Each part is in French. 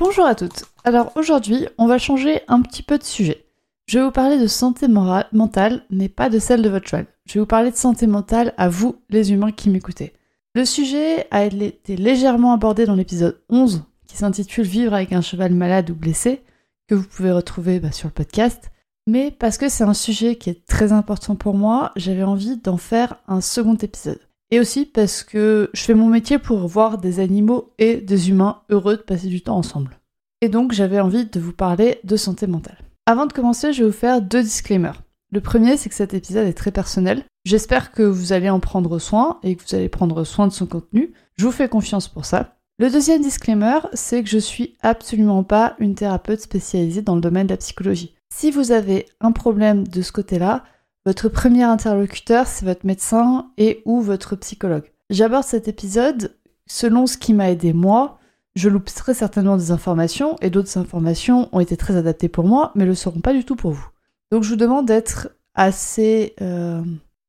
Bonjour à toutes. Alors aujourd'hui, on va changer un petit peu de sujet. Je vais vous parler de santé mentale, mais pas de celle de votre cheval. Je vais vous parler de santé mentale à vous, les humains qui m'écoutez. Le sujet a été légèrement abordé dans l'épisode 11, qui s'intitule Vivre avec un cheval malade ou blessé, que vous pouvez retrouver bah, sur le podcast. Mais parce que c'est un sujet qui est très important pour moi, j'avais envie d'en faire un second épisode. Et aussi parce que je fais mon métier pour voir des animaux et des humains heureux de passer du temps ensemble. Et donc j'avais envie de vous parler de santé mentale. Avant de commencer, je vais vous faire deux disclaimers. Le premier, c'est que cet épisode est très personnel. J'espère que vous allez en prendre soin et que vous allez prendre soin de son contenu. Je vous fais confiance pour ça. Le deuxième disclaimer, c'est que je suis absolument pas une thérapeute spécialisée dans le domaine de la psychologie. Si vous avez un problème de ce côté-là, votre premier interlocuteur, c'est votre médecin et ou votre psychologue. J'aborde cet épisode selon ce qui m'a aidé moi, je loupe très certainement des informations et d'autres informations ont été très adaptées pour moi, mais ne le seront pas du tout pour vous. Donc je vous demande d'être assez euh,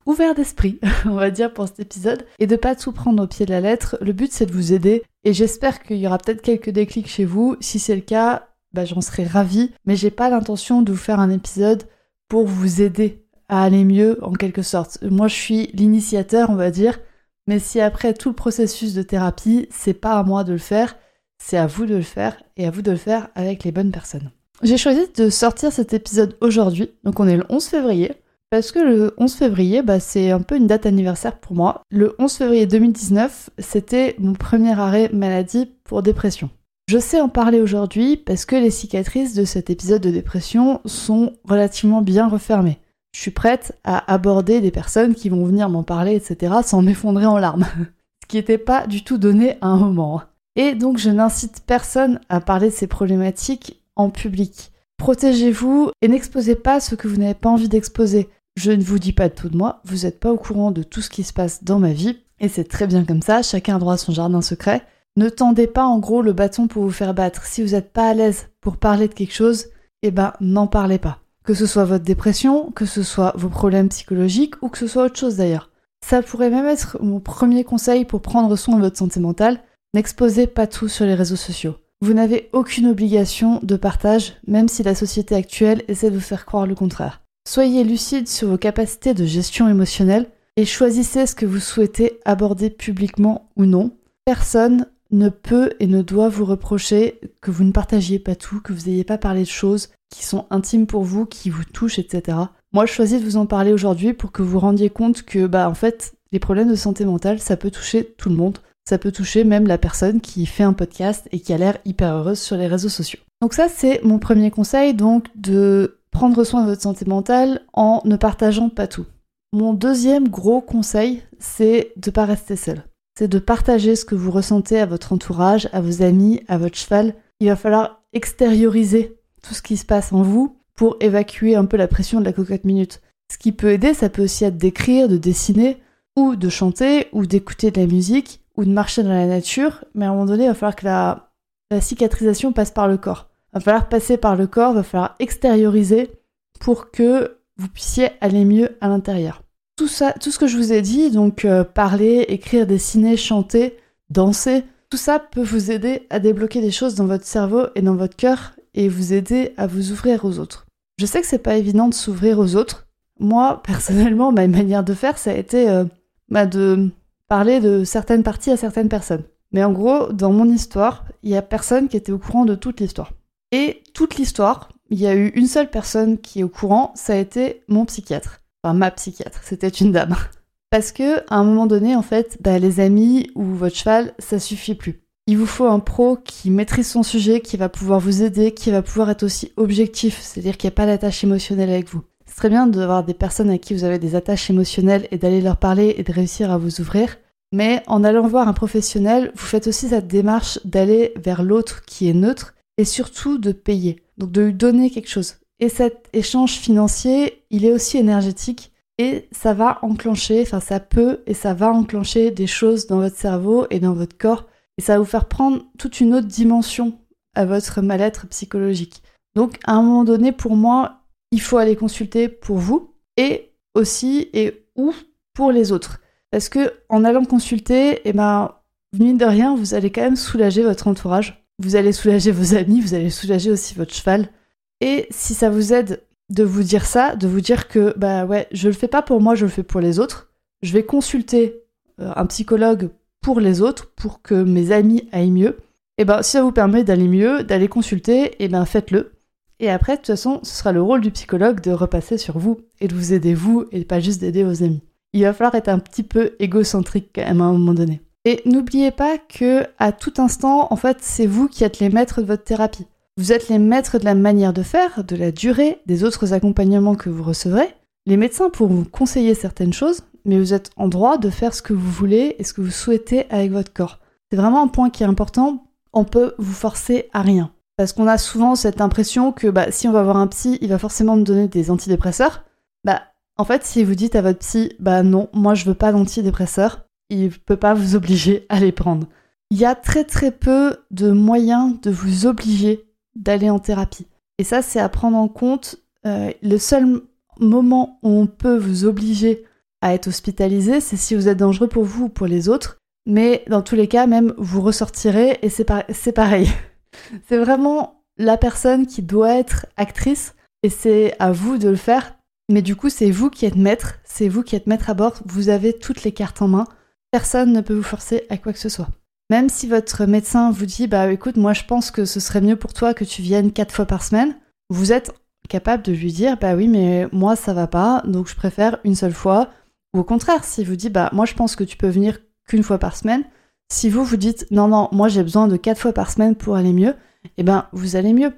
ouvert d'esprit, on va dire, pour cet épisode et de pas tout prendre au pied de la lettre. Le but c'est de vous aider et j'espère qu'il y aura peut-être quelques déclics chez vous. Si c'est le cas, bah, j'en serai ravie, mais j'ai pas l'intention de vous faire un épisode pour vous aider à aller mieux en quelque sorte. Moi je suis l'initiateur, on va dire, mais si après tout le processus de thérapie, c'est pas à moi de le faire, c'est à vous de le faire et à vous de le faire avec les bonnes personnes. J'ai choisi de sortir cet épisode aujourd'hui, donc on est le 11 février, parce que le 11 février, bah, c'est un peu une date anniversaire pour moi. Le 11 février 2019, c'était mon premier arrêt maladie pour dépression. Je sais en parler aujourd'hui parce que les cicatrices de cet épisode de dépression sont relativement bien refermées. Je suis prête à aborder des personnes qui vont venir m'en parler, etc., sans m'effondrer en larmes. Ce qui n'était pas du tout donné à un moment. Et donc je n'incite personne à parler de ces problématiques en public. Protégez-vous et n'exposez pas ce que vous n'avez pas envie d'exposer. Je ne vous dis pas tout de moi, vous n'êtes pas au courant de tout ce qui se passe dans ma vie, et c'est très bien comme ça, chacun a droit à son jardin secret. Ne tendez pas en gros le bâton pour vous faire battre. Si vous n'êtes pas à l'aise pour parler de quelque chose, eh ben n'en parlez pas. Que ce soit votre dépression, que ce soit vos problèmes psychologiques ou que ce soit autre chose d'ailleurs. Ça pourrait même être mon premier conseil pour prendre soin de votre santé mentale, N'exposez pas tout sur les réseaux sociaux. Vous n'avez aucune obligation de partage, même si la société actuelle essaie de vous faire croire le contraire. Soyez lucide sur vos capacités de gestion émotionnelle et choisissez ce que vous souhaitez aborder publiquement ou non. Personne ne peut et ne doit vous reprocher que vous ne partagiez pas tout, que vous n'ayez pas parlé de choses qui sont intimes pour vous, qui vous touchent, etc. Moi, je choisis de vous en parler aujourd'hui pour que vous rendiez compte que, bah, en fait, les problèmes de santé mentale, ça peut toucher tout le monde ça peut toucher même la personne qui fait un podcast et qui a l'air hyper heureuse sur les réseaux sociaux. Donc ça c'est mon premier conseil, donc de prendre soin de votre santé mentale en ne partageant pas tout. Mon deuxième gros conseil, c'est de pas rester seul. C'est de partager ce que vous ressentez à votre entourage, à vos amis, à votre cheval. Il va falloir extérioriser tout ce qui se passe en vous pour évacuer un peu la pression de la cocotte minute. Ce qui peut aider, ça peut aussi être d'écrire, de dessiner, ou de chanter, ou d'écouter de la musique, ou de marcher dans la nature, mais à un moment donné, il va falloir que la, cicatrisation passe par le corps. Il va falloir passer par le corps, il va falloir extérioriser pour que vous puissiez aller mieux à l'intérieur. Tout ça, tout ce que je vous ai dit, donc euh, parler, écrire, dessiner, chanter, danser, tout ça peut vous aider à débloquer des choses dans votre cerveau et dans votre cœur et vous aider à vous ouvrir aux autres. Je sais que c'est pas évident de s'ouvrir aux autres. Moi, personnellement, ma manière de faire, ça a été euh, bah, de parler de certaines parties à certaines personnes. Mais en gros, dans mon histoire, il y a personne qui était au courant de toute l'histoire. Et toute l'histoire, il y a eu une seule personne qui est au courant, ça a été mon psychiatre. Enfin, ma psychiatre, c'était une dame. Parce que, à un moment donné, en fait, bah, les amis ou votre cheval, ça suffit plus. Il vous faut un pro qui maîtrise son sujet, qui va pouvoir vous aider, qui va pouvoir être aussi objectif, c'est-à-dire qu'il n'y a pas d'attache émotionnelle avec vous. C'est très bien d'avoir des personnes à qui vous avez des attaches émotionnelles et d'aller leur parler et de réussir à vous ouvrir. Mais en allant voir un professionnel, vous faites aussi cette démarche d'aller vers l'autre qui est neutre et surtout de payer, donc de lui donner quelque chose. Et cet échange financier, il est aussi énergétique et ça va enclencher, enfin ça peut et ça va enclencher des choses dans votre cerveau et dans votre corps et ça va vous faire prendre toute une autre dimension à votre mal-être psychologique. Donc à un moment donné, pour moi, il faut aller consulter pour vous et aussi et ou pour les autres. Parce que en allant consulter, eh ben, mine de rien, vous allez quand même soulager votre entourage. Vous allez soulager vos amis, vous allez soulager aussi votre cheval. Et si ça vous aide de vous dire ça, de vous dire que bah ouais, je le fais pas pour moi, je le fais pour les autres. Je vais consulter euh, un psychologue pour les autres, pour que mes amis aillent mieux. Et ben si ça vous permet d'aller mieux, d'aller consulter, et ben faites-le. Et après, de toute façon, ce sera le rôle du psychologue de repasser sur vous et de vous aider vous et pas juste d'aider vos amis. Il va falloir être un petit peu égocentrique quand même à un moment donné. Et n'oubliez pas que à tout instant, en fait, c'est vous qui êtes les maîtres de votre thérapie. Vous êtes les maîtres de la manière de faire, de la durée, des autres accompagnements que vous recevrez. Les médecins pourront vous conseiller certaines choses, mais vous êtes en droit de faire ce que vous voulez et ce que vous souhaitez avec votre corps. C'est vraiment un point qui est important. On peut vous forcer à rien. Parce qu'on a souvent cette impression que bah, si on va voir un psy, il va forcément nous donner des antidépresseurs. Bah, en fait, si vous dites à votre psy, bah non, moi je veux pas d'antidépresseurs, il peut pas vous obliger à les prendre. Il y a très très peu de moyens de vous obliger d'aller en thérapie. Et ça, c'est à prendre en compte. Euh, le seul moment où on peut vous obliger à être hospitalisé, c'est si vous êtes dangereux pour vous ou pour les autres. Mais dans tous les cas, même, vous ressortirez et c'est pareil. c'est vraiment la personne qui doit être actrice et c'est à vous de le faire. Mais du coup, c'est vous qui êtes maître, c'est vous qui êtes maître à bord, vous avez toutes les cartes en main. Personne ne peut vous forcer à quoi que ce soit. Même si votre médecin vous dit, bah écoute, moi je pense que ce serait mieux pour toi que tu viennes quatre fois par semaine, vous êtes capable de lui dire, bah oui, mais moi ça va pas, donc je préfère une seule fois. Ou au contraire, si vous dit, bah moi je pense que tu peux venir qu'une fois par semaine, si vous vous dites, non, non, moi j'ai besoin de quatre fois par semaine pour aller mieux, eh ben vous allez mieux.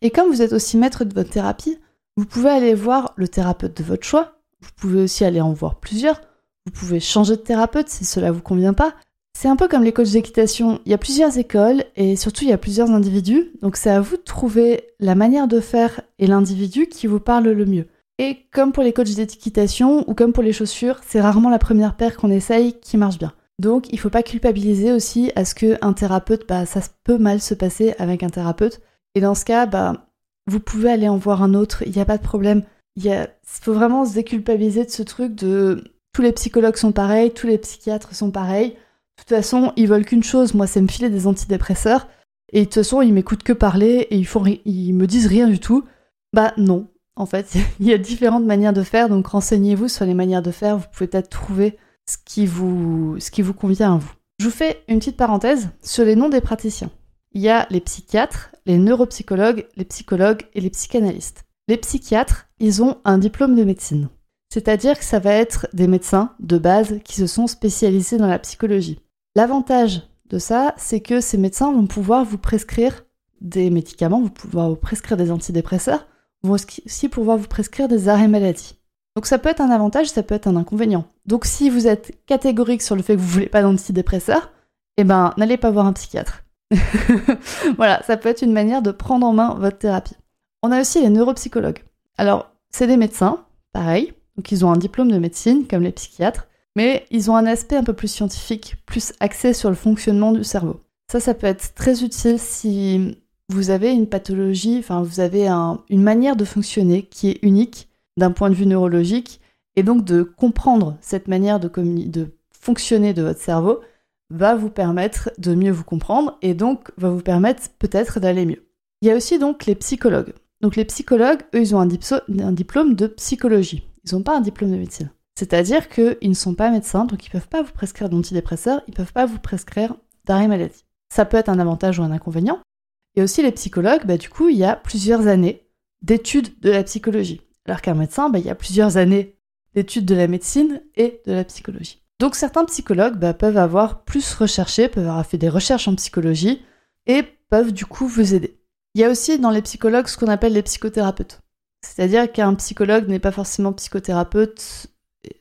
Et comme vous êtes aussi maître de votre thérapie, vous pouvez aller voir le thérapeute de votre choix, vous pouvez aussi aller en voir plusieurs, vous pouvez changer de thérapeute si cela vous convient pas, c'est un peu comme les coachs d'équitation, il y a plusieurs écoles et surtout il y a plusieurs individus, donc c'est à vous de trouver la manière de faire et l'individu qui vous parle le mieux. Et comme pour les coachs d'équitation ou comme pour les chaussures, c'est rarement la première paire qu'on essaye qui marche bien. Donc il faut pas culpabiliser aussi à ce qu'un thérapeute, bah ça peut mal se passer avec un thérapeute. Et dans ce cas, bah vous pouvez aller en voir un autre, il n'y a pas de problème. Il faut vraiment se déculpabiliser de ce truc de tous les psychologues sont pareils, tous les psychiatres sont pareils. De toute façon, ils veulent qu'une chose, moi, c'est me filer des antidépresseurs. Et de toute façon, ils m'écoutent que parler et ils, font ils me disent rien du tout. Bah non. En fait, il y a différentes manières de faire, donc renseignez-vous sur les manières de faire. Vous pouvez peut-être trouver ce qui, vous, ce qui vous convient à vous. Je vous fais une petite parenthèse sur les noms des praticiens. Il y a les psychiatres, les neuropsychologues, les psychologues et les psychanalystes. Les psychiatres, ils ont un diplôme de médecine. C'est-à-dire que ça va être des médecins de base qui se sont spécialisés dans la psychologie. L'avantage de ça, c'est que ces médecins vont pouvoir vous prescrire des médicaments, vont pouvoir vous prescrire des antidépresseurs, vont aussi pouvoir vous prescrire des arrêts maladie. Donc ça peut être un avantage, ça peut être un inconvénient. Donc si vous êtes catégorique sur le fait que vous voulez pas d'antidépresseurs, eh ben n'allez pas voir un psychiatre. voilà, ça peut être une manière de prendre en main votre thérapie. On a aussi les neuropsychologues. Alors, c'est des médecins, pareil, donc ils ont un diplôme de médecine, comme les psychiatres, mais ils ont un aspect un peu plus scientifique, plus axé sur le fonctionnement du cerveau. Ça, ça peut être très utile si vous avez une pathologie, enfin vous avez une manière de fonctionner qui est unique d'un point de vue neurologique, et donc de comprendre cette manière de, fonctionner de votre cerveau va vous permettre de mieux vous comprendre et donc va vous permettre peut-être d'aller mieux. Il y a aussi donc les psychologues. Donc les psychologues, eux, ils ont un diplôme de psychologie. Ils n'ont pas un diplôme de médecine. C'est-à-dire qu'ils ne sont pas médecins, donc ils ne peuvent pas vous prescrire d'antidépresseurs, ils ne peuvent pas vous prescrire d'arrêt maladie. Ça peut être un avantage ou un inconvénient. Et aussi les psychologues, bah, du coup, il y a plusieurs années d'études de la psychologie. Alors qu'un médecin, bah, il y a plusieurs années d'études de la médecine et de la psychologie. Donc certains psychologues bah, peuvent avoir plus recherché, peuvent avoir fait des recherches en psychologie et peuvent du coup vous aider. Il y a aussi dans les psychologues ce qu'on appelle les psychothérapeutes. C'est-à-dire qu'un psychologue n'est pas forcément psychothérapeute,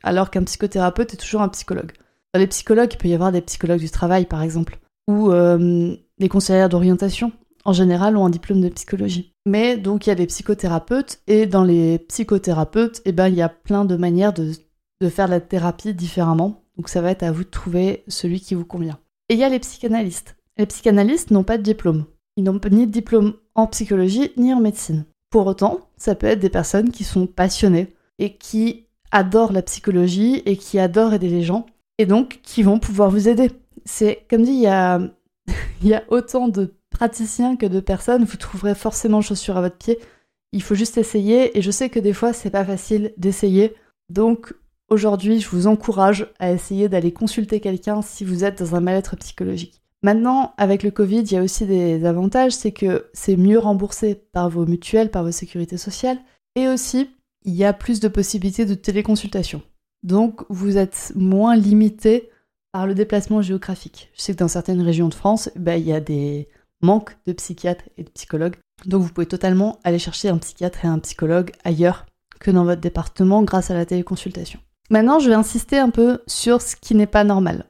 alors qu'un psychothérapeute est toujours un psychologue. Dans les psychologues, il peut y avoir des psychologues du travail, par exemple, ou euh, des conseillères d'orientation. En général, ont un diplôme de psychologie. Mais donc, il y a des psychothérapeutes, et dans les psychothérapeutes, eh ben, il y a plein de manières de, de faire la thérapie différemment. Donc, ça va être à vous de trouver celui qui vous convient. Et il y a les psychanalystes. Les psychanalystes n'ont pas de diplôme. Ils n'ont ni de diplôme en psychologie ni en médecine. Pour autant, ça peut être des personnes qui sont passionnées et qui adorent la psychologie et qui adorent aider les gens et donc qui vont pouvoir vous aider. C'est comme dit, il y a, y a autant de praticiens que de personnes, vous trouverez forcément chaussures à votre pied. Il faut juste essayer et je sais que des fois c'est pas facile d'essayer. Donc aujourd'hui, je vous encourage à essayer d'aller consulter quelqu'un si vous êtes dans un mal-être psychologique. Maintenant, avec le Covid, il y a aussi des avantages, c'est que c'est mieux remboursé par vos mutuelles, par vos sécurités sociales, et aussi il y a plus de possibilités de téléconsultation. Donc vous êtes moins limité par le déplacement géographique. Je sais que dans certaines régions de France, bah, il y a des manques de psychiatres et de psychologues. Donc vous pouvez totalement aller chercher un psychiatre et un psychologue ailleurs que dans votre département grâce à la téléconsultation. Maintenant, je vais insister un peu sur ce qui n'est pas normal.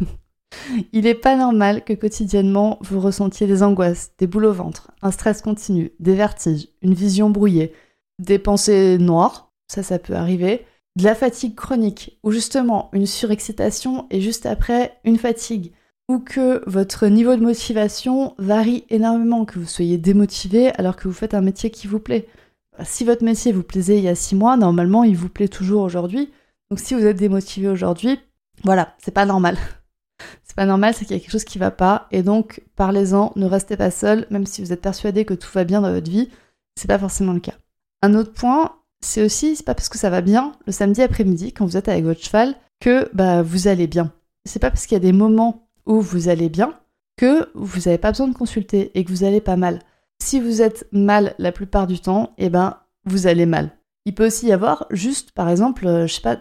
Il n'est pas normal que quotidiennement vous ressentiez des angoisses, des boules au ventre, un stress continu, des vertiges, une vision brouillée, des pensées noires, ça ça peut arriver, de la fatigue chronique, ou justement une surexcitation et juste après une fatigue, ou que votre niveau de motivation varie énormément, que vous soyez démotivé alors que vous faites un métier qui vous plaît. Si votre métier vous plaisait il y a six mois, normalement il vous plaît toujours aujourd'hui. Donc si vous êtes démotivé aujourd'hui, voilà, c'est pas normal. C'est pas normal, c'est qu'il y a quelque chose qui va pas, et donc parlez-en, ne restez pas seul, même si vous êtes persuadé que tout va bien dans votre vie, c'est pas forcément le cas. Un autre point, c'est aussi, c'est pas parce que ça va bien le samedi après-midi quand vous êtes avec votre cheval que bah, vous allez bien. C'est pas parce qu'il y a des moments où vous allez bien que vous n'avez pas besoin de consulter et que vous allez pas mal. Si vous êtes mal la plupart du temps, eh ben vous allez mal. Il peut aussi y avoir juste, par exemple, euh, je sais pas,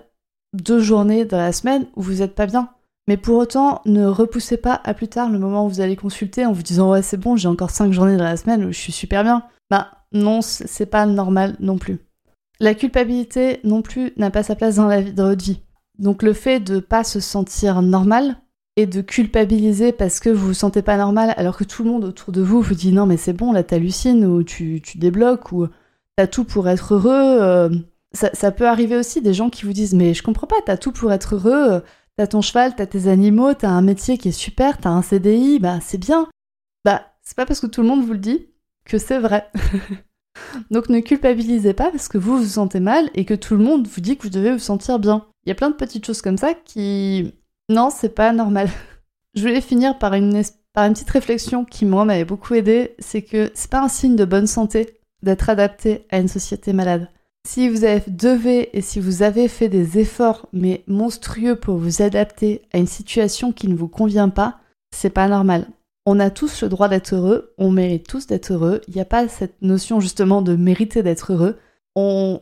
deux journées dans la semaine où vous êtes pas bien. Mais pour autant, ne repoussez pas à plus tard le moment où vous allez consulter en vous disant ouais c'est bon, j'ai encore cinq journées dans la semaine où je suis super bien. Bah non, c'est pas normal non plus. La culpabilité non plus n'a pas sa place dans, la vie, votre vie. Donc le fait de pas se sentir normal et de culpabiliser parce que vous vous sentez pas normal alors que tout le monde autour de vous vous dit non mais c'est bon là t'hallucines ou tu, tu débloques ou t'as tout pour être heureux. Euh, ça, ça, peut arriver aussi des gens qui vous disent mais je comprends pas t'as tout pour être heureux. T'as ton cheval, t'as tes animaux, t'as un métier qui est super, t'as un CDI, bah c'est bien. Bah c'est pas parce que tout le monde vous le dit que c'est vrai. Donc ne culpabilisez pas parce que vous vous sentez mal et que tout le monde vous dit que vous devez vous sentir bien. Il y a plein de petites choses comme ça qui... Non, c'est pas normal. Je voulais finir par une, par une petite réflexion qui moi m'avait beaucoup aidé, c'est que c'est pas un signe de bonne santé d'être adapté à une société malade. Si vous avez devez et si vous avez fait des efforts mais monstrueux pour vous adapter à une situation qui ne vous convient pas, c'est pas normal. On a tous le droit d'être heureux, on mérite tous d'être heureux. Il n'y a pas cette notion justement de mériter d'être heureux.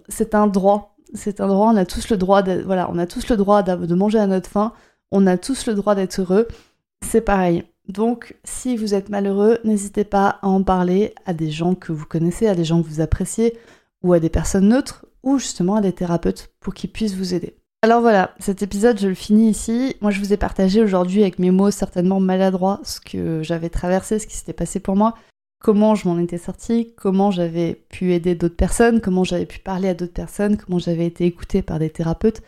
C'est un droit, c'est un droit. On a tous le droit, de, voilà, on a tous le droit de manger à notre faim. On a tous le droit d'être heureux. C'est pareil. Donc, si vous êtes malheureux, n'hésitez pas à en parler à des gens que vous connaissez, à des gens que vous appréciez, ou à des personnes neutres, ou justement à des thérapeutes pour qu'ils puissent vous aider. Alors voilà, cet épisode, je le finis ici. Moi, je vous ai partagé aujourd'hui avec mes mots certainement maladroits ce que j'avais traversé, ce qui s'était passé pour moi, comment je m'en étais sortie, comment j'avais pu aider d'autres personnes, comment j'avais pu parler à d'autres personnes, comment j'avais été écoutée par des thérapeutes.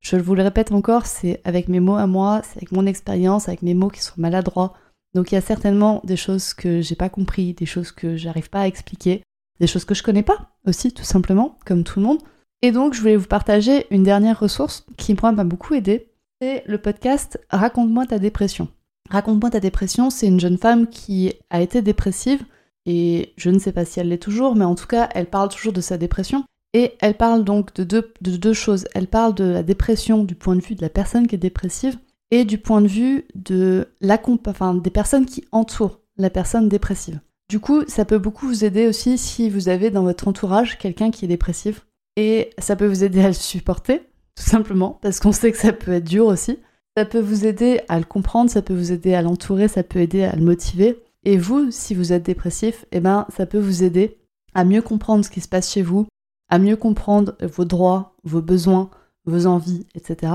Je vous le répète encore, c'est avec mes mots à moi, c'est avec mon expérience, avec mes mots qui sont maladroits. Donc il y a certainement des choses que j'ai pas compris, des choses que j'arrive pas à expliquer, des choses que je connais pas aussi, tout simplement, comme tout le monde. Et donc, je voulais vous partager une dernière ressource qui, moi, m'a beaucoup aidé. C'est le podcast Raconte-moi ta dépression. Raconte-moi ta dépression, c'est une jeune femme qui a été dépressive, et je ne sais pas si elle l'est toujours, mais en tout cas, elle parle toujours de sa dépression. Et elle parle donc de deux, de deux choses. Elle parle de la dépression du point de vue de la personne qui est dépressive, et du point de vue de la, enfin, des personnes qui entourent la personne dépressive. Du coup, ça peut beaucoup vous aider aussi si vous avez dans votre entourage quelqu'un qui est dépressif et ça peut vous aider à le supporter, tout simplement, parce qu'on sait que ça peut être dur aussi. Ça peut vous aider à le comprendre, ça peut vous aider à l'entourer, ça peut aider à le motiver. Et vous, si vous êtes dépressif, eh ben, ça peut vous aider à mieux comprendre ce qui se passe chez vous, à mieux comprendre vos droits, vos besoins, vos envies, etc.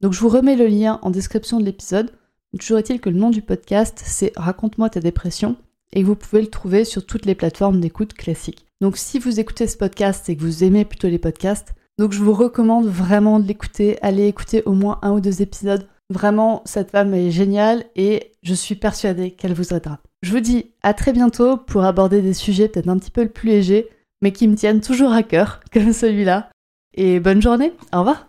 Donc je vous remets le lien en description de l'épisode. Toujours est-il que le nom du podcast, c'est Raconte-moi ta dépression et vous pouvez le trouver sur toutes les plateformes d'écoute classiques. Donc si vous écoutez ce podcast et que vous aimez plutôt les podcasts, donc je vous recommande vraiment de l'écouter. Allez écouter au moins un ou deux épisodes. Vraiment, cette femme est géniale et je suis persuadée qu'elle vous aidera. Je vous dis à très bientôt pour aborder des sujets peut-être un petit peu plus légers, mais qui me tiennent toujours à cœur, comme celui-là. Et bonne journée, au revoir